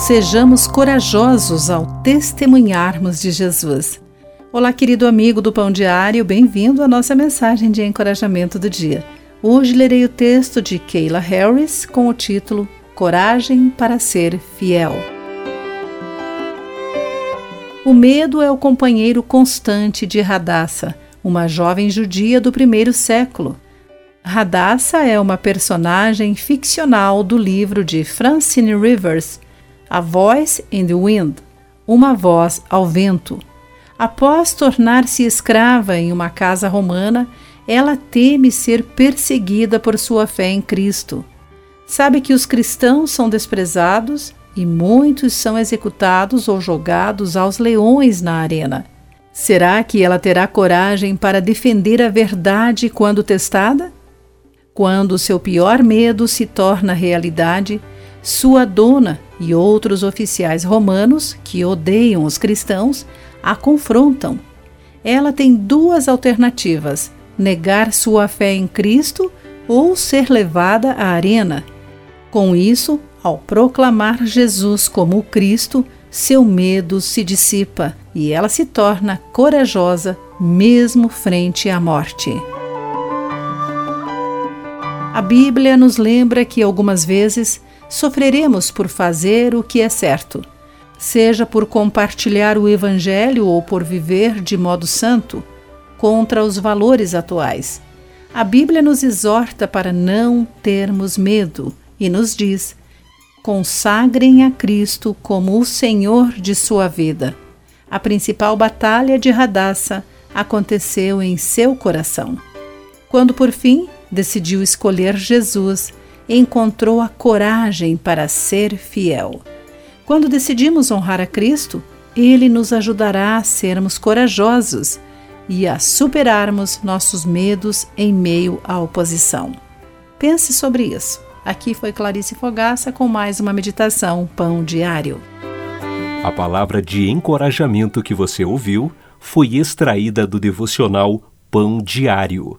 Sejamos corajosos ao testemunharmos de Jesus. Olá, querido amigo do Pão Diário, bem-vindo à nossa mensagem de encorajamento do dia. Hoje lerei o texto de Kayla Harris com o título Coragem para ser fiel. O medo é o companheiro constante de Radassa, uma jovem judia do primeiro século. Radassa é uma personagem ficcional do livro de Francine Rivers, A Voice in the Wind Uma Voz ao Vento. Após tornar-se escrava em uma casa romana, ela teme ser perseguida por sua fé em Cristo. Sabe que os cristãos são desprezados e muitos são executados ou jogados aos leões na arena. Será que ela terá coragem para defender a verdade quando testada? Quando seu pior medo se torna realidade, sua dona e outros oficiais romanos, que odeiam os cristãos, a confrontam. Ela tem duas alternativas: negar sua fé em Cristo ou ser levada à arena. Com isso, ao proclamar Jesus como o Cristo, seu medo se dissipa e ela se torna corajosa mesmo frente à morte. A Bíblia nos lembra que algumas vezes sofreremos por fazer o que é certo, seja por compartilhar o Evangelho ou por viver de modo santo, contra os valores atuais. A Bíblia nos exorta para não termos medo e nos diz: consagrem a Cristo como o Senhor de sua vida. A principal batalha de Radassa aconteceu em seu coração. Quando por fim decidiu escolher Jesus, encontrou a coragem para ser fiel. Quando decidimos honrar a Cristo, Ele nos ajudará a sermos corajosos e a superarmos nossos medos em meio à oposição. Pense sobre isso. Aqui foi Clarice Fogaça com mais uma meditação Pão Diário. A palavra de encorajamento que você ouviu foi extraída do devocional Pão Diário.